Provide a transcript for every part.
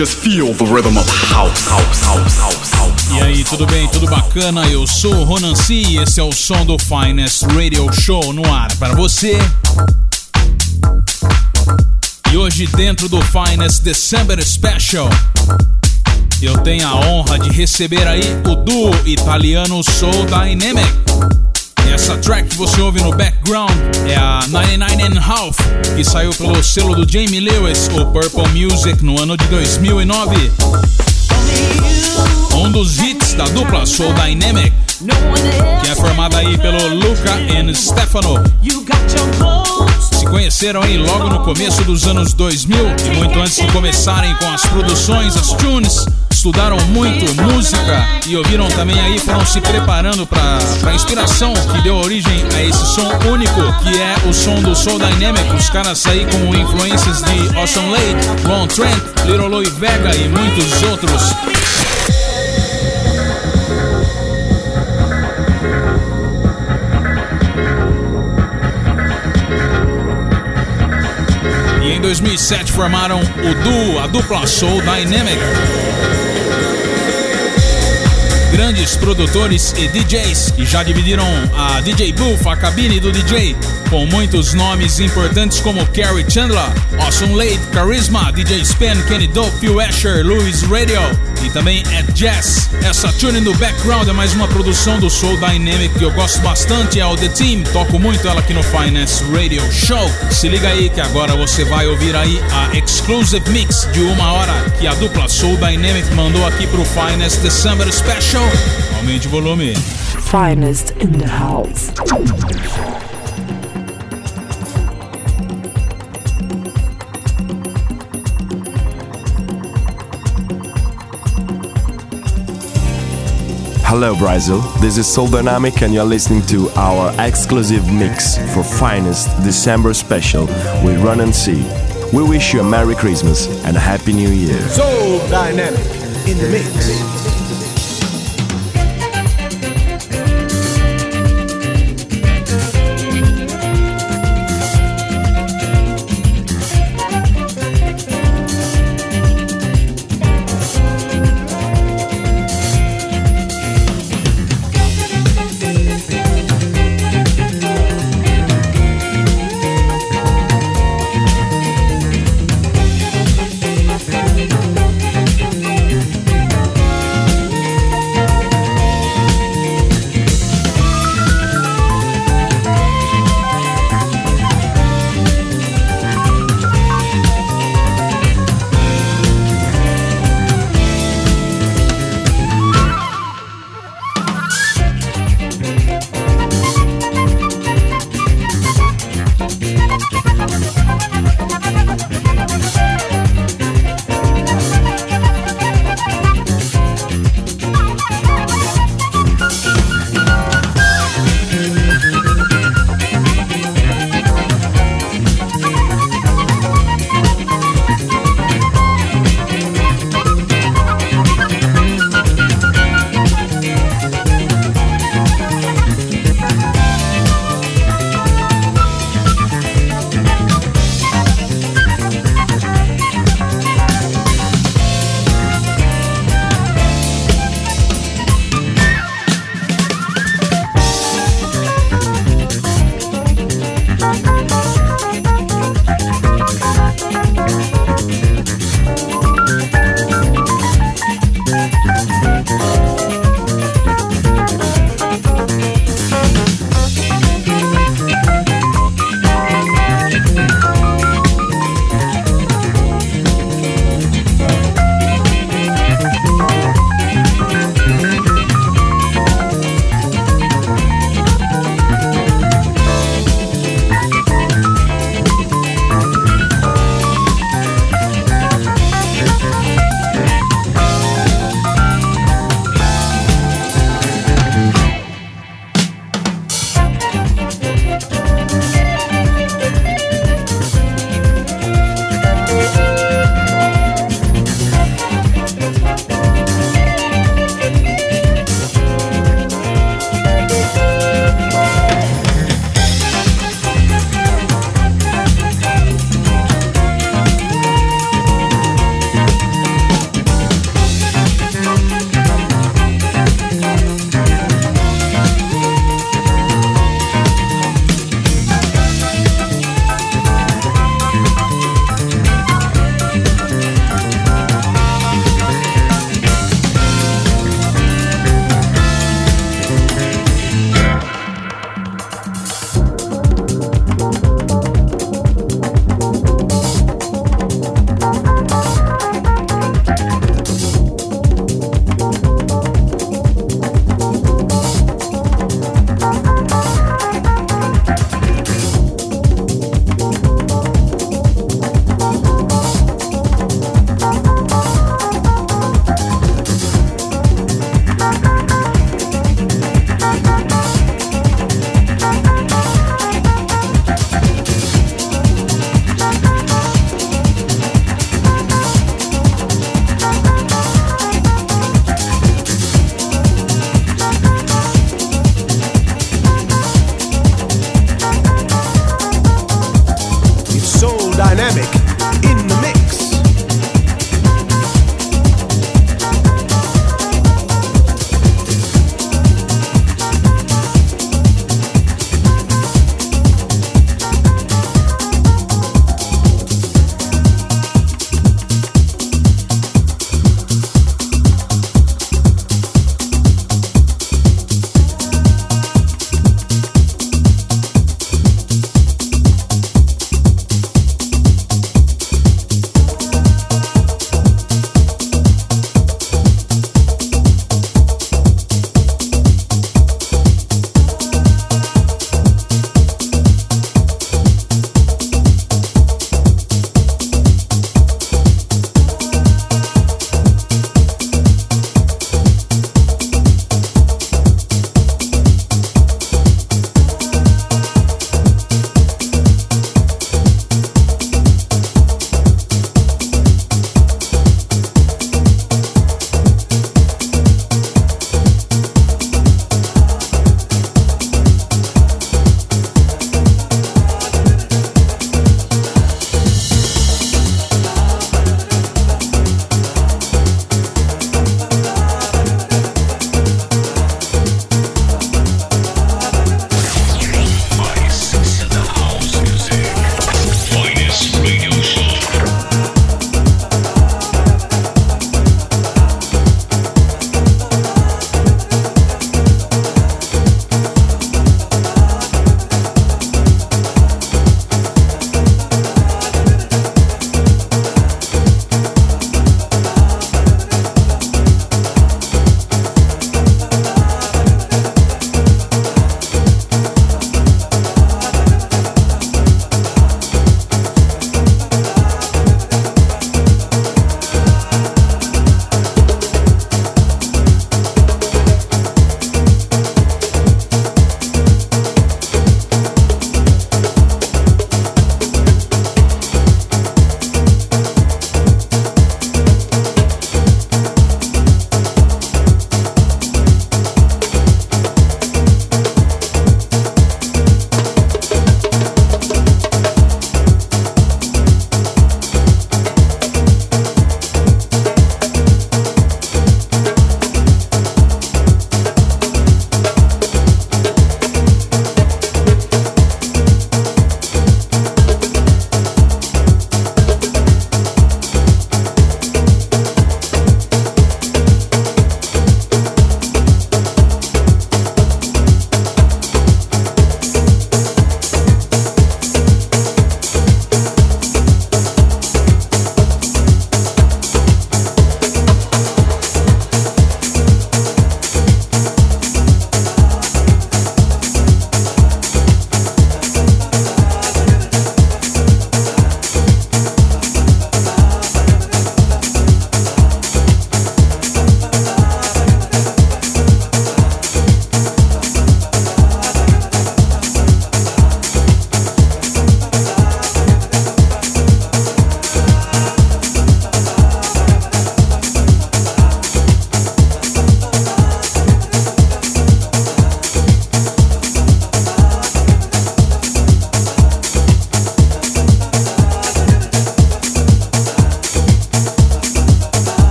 Just feel the rhythm of house, house, house, house, house. E aí, tudo bem? Tudo bacana? Eu sou o Ronan C e esse é o som do Finest Radio Show no ar para você. E hoje, dentro do Finest December Special, eu tenho a honra de receber aí o duo italiano Soul Dynamic. Essa track que você ouve no background é a 99 and Half, que saiu pelo selo do Jamie Lewis, o Purple Music, no ano de 2009. Um dos hits da dupla Soul Dynamic, que é formada aí pelo Luca e Stefano. Se conheceram aí logo no começo dos anos 2000 e muito antes de começarem com as produções, as tunes, estudaram muito música e ouviram também aí, foram se preparando para a inspiração que deu origem a esse som único, que é o som do Soul Dynamic. Os caras aí com influências de Awesome Lake, Ron Trent, Little Louie Vega e muitos outros. Em 2007 formaram o duo, a dupla Soul Dynamic. Grandes produtores e DJs que já dividiram a DJ Booth, a cabine do DJ, com muitos nomes importantes como Kerry Chandler, Awesome Late, Charisma, DJ Spen, Kenny Dope, Phil Asher, Louis Radio e também Ed Jazz. Essa tune no background é mais uma produção do Soul Dynamic que eu gosto bastante, é o The Team, toco muito ela aqui no Finance Radio Show. Se liga aí que agora você vai ouvir aí a exclusive mix de uma hora que a dupla Soul Dynamic mandou aqui pro Finance December Special. Aumente o volume. Finest in the house. Hello Brazil, this is Soul Dynamic and you're listening to our exclusive mix for Finest December special with Run and See. We wish you a Merry Christmas and a Happy New Year. Soul Dynamic in the mix.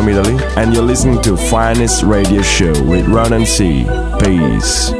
from Italy, and you're listening to Finest Radio Show with Ronan C. Peace.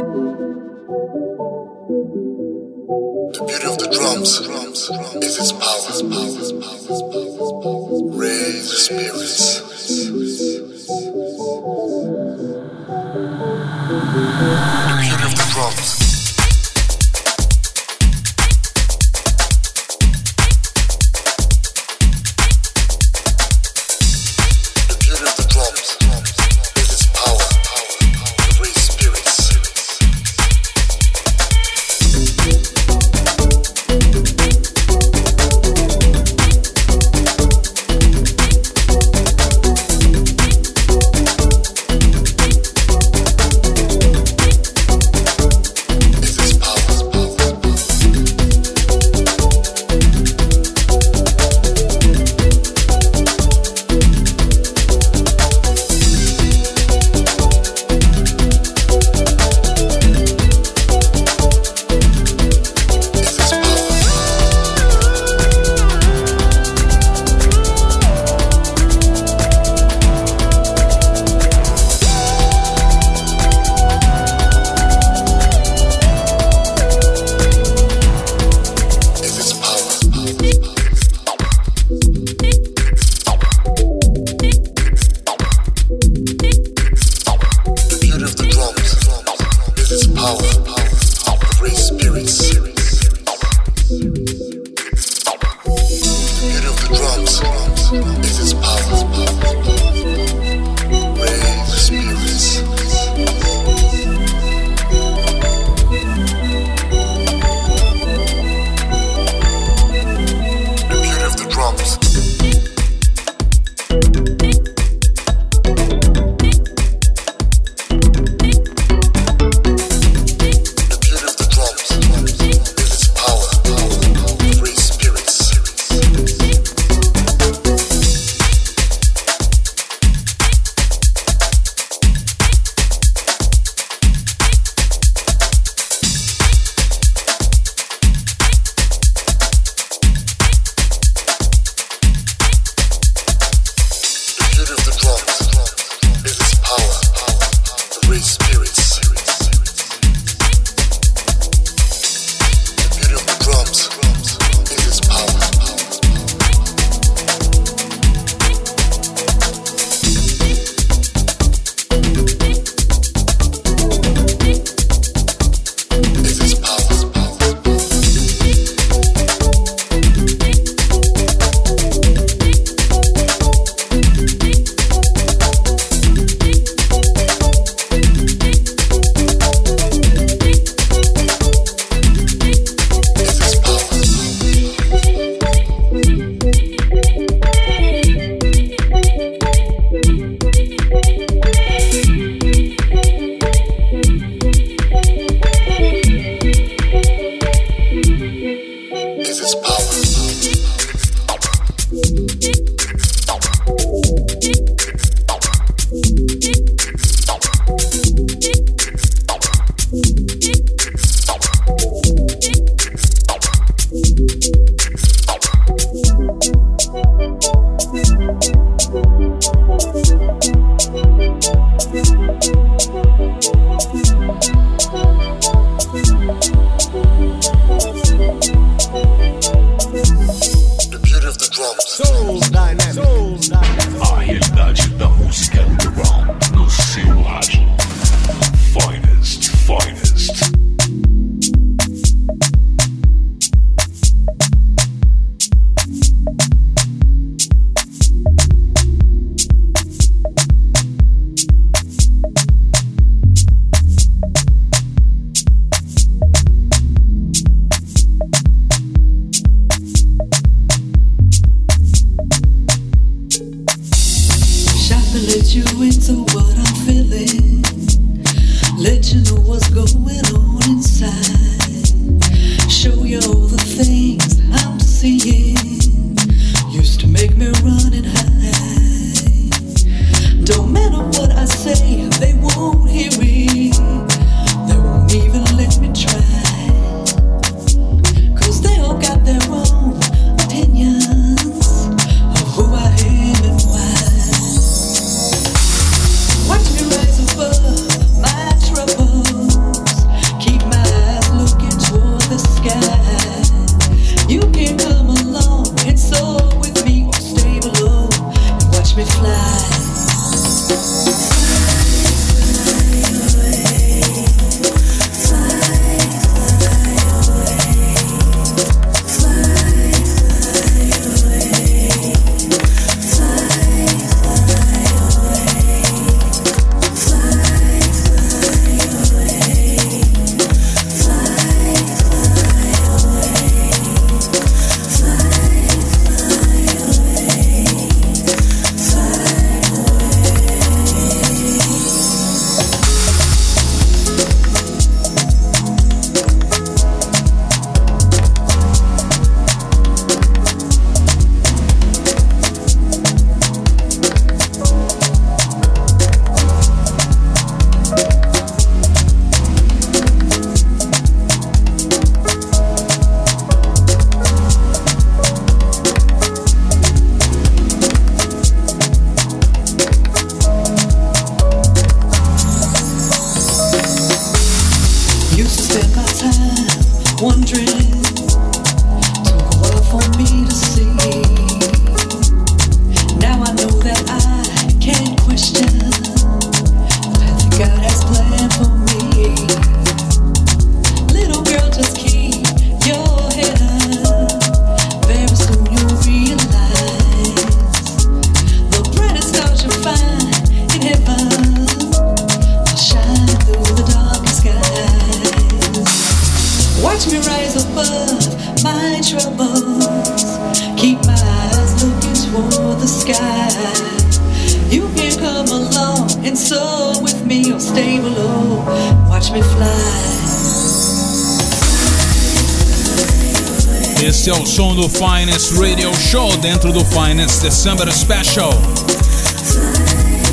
dentro do Finance December Special.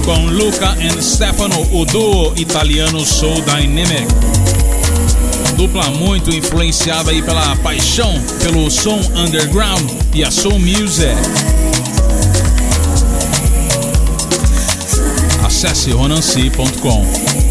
Com Luca e Stefano, o duo italiano Soul Dynamic. Dupla muito influenciada aí pela paixão pelo som underground e a soul music. Acesse ronanci.com.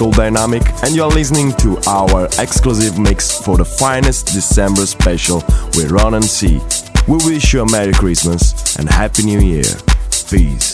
Soul Dynamic, and you're listening to our exclusive mix for the finest December special with Ron and C. We wish you a Merry Christmas and Happy New Year. Peace.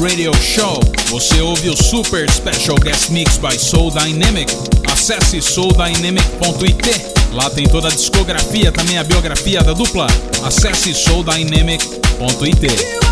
Radio Show. Você ouve o Super Special Guest Mix by Soul Dynamic. Acesse souldynamic.it. Lá tem toda a discografia, também a biografia da dupla. Acesse souldynamic.it.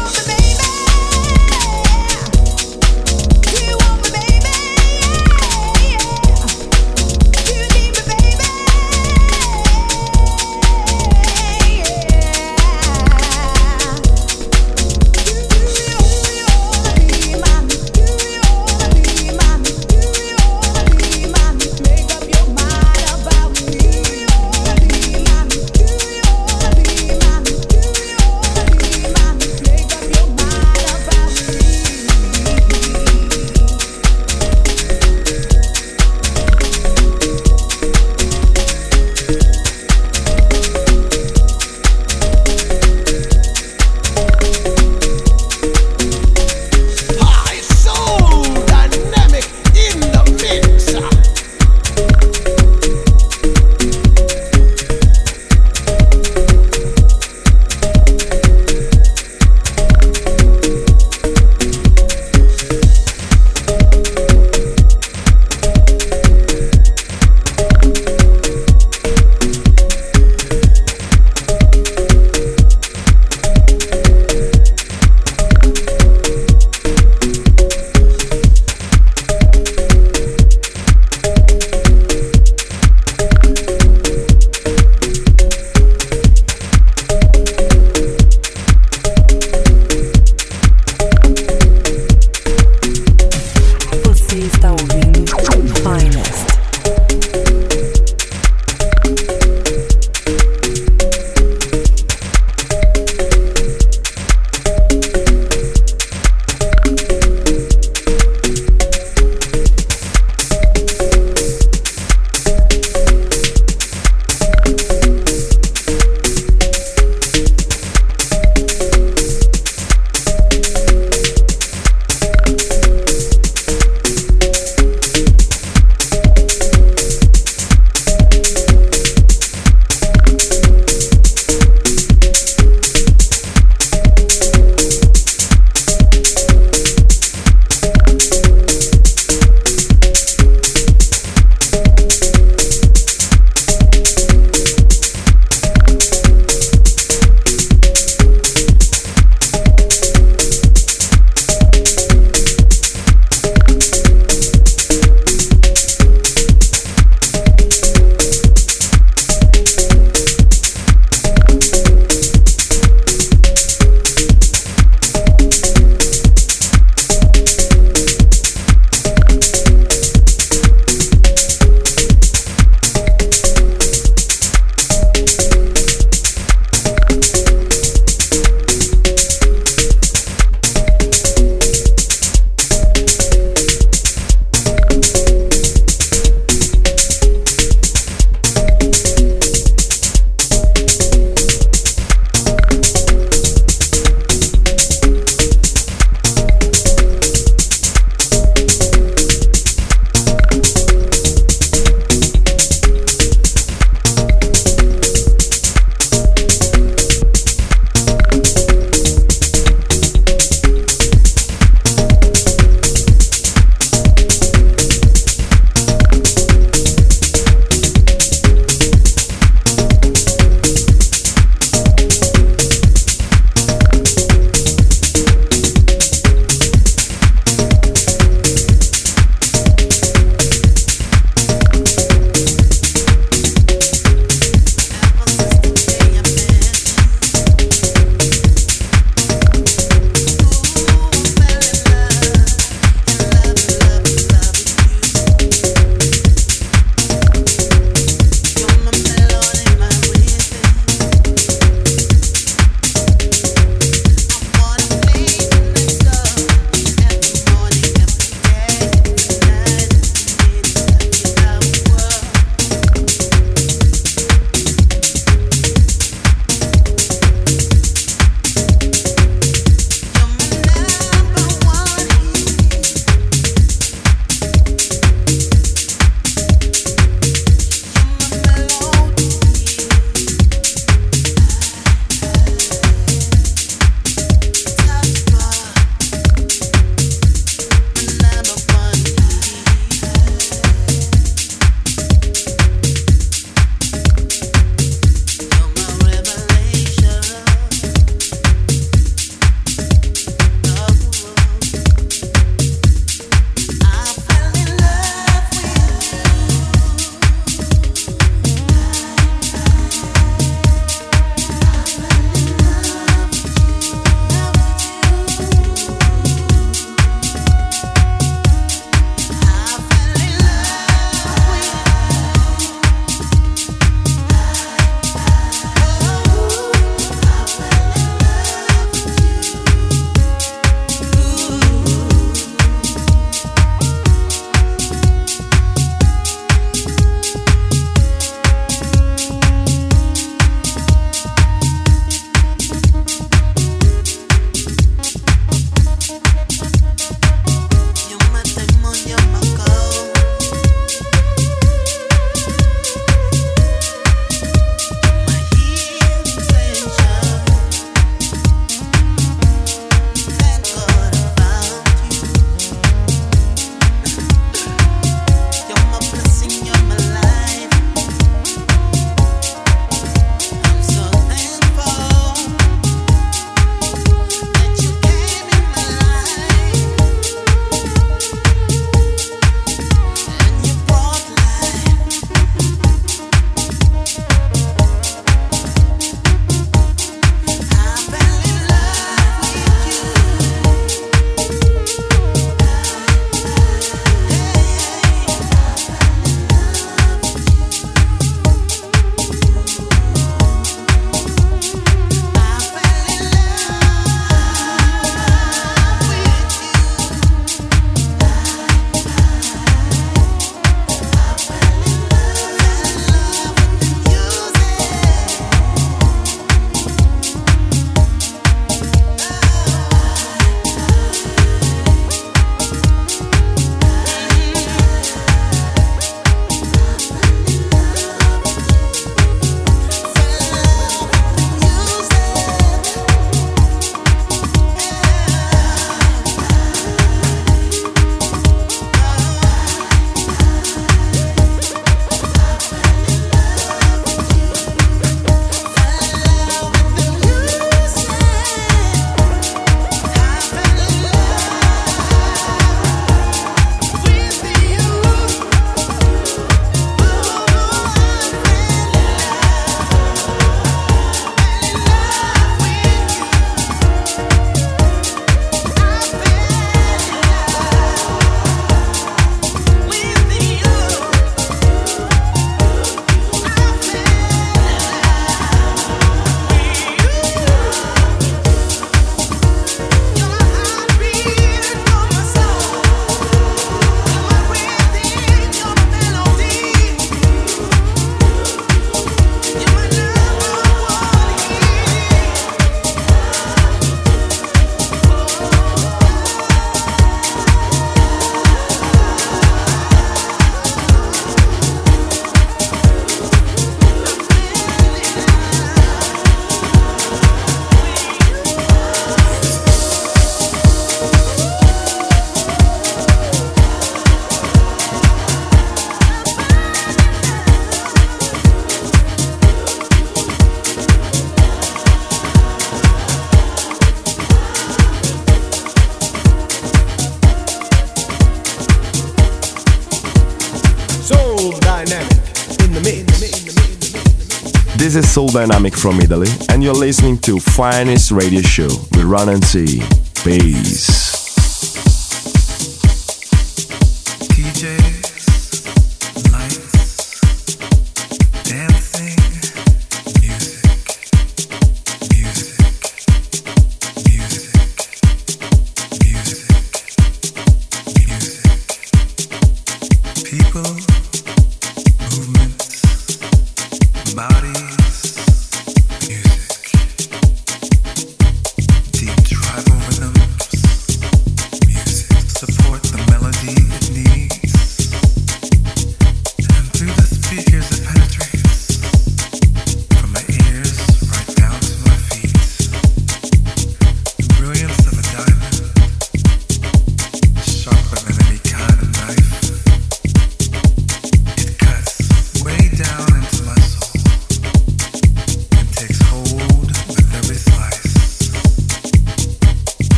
Soul Dynamic from Italy, and you're listening to Finest Radio Show with Run and See. Peace.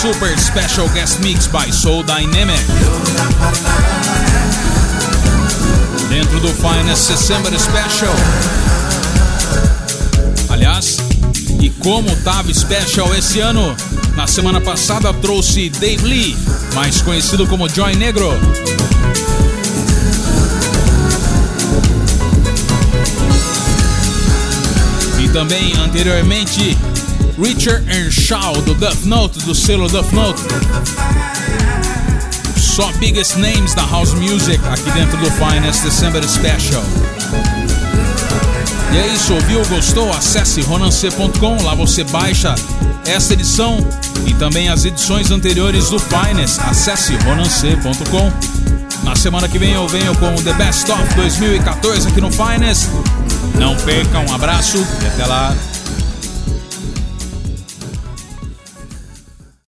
Super Special Guest Mix by Soul Dynamic. Dentro do Finest December Special. Aliás, e como tava special esse ano, na semana passada trouxe Dave Lee, mais conhecido como Joy Negro. E também anteriormente Richard Earnshaw do Duff Note, do selo Duff Note. Só biggest names da house music aqui dentro do Finest December Special. E é isso, ouviu, gostou? Acesse ronancê.com, lá você baixa esta edição e também as edições anteriores do Finest. Acesse ronancê.com. Na semana que vem eu venho com o The Best of 2014 aqui no Finest. Não perca, um abraço e até lá.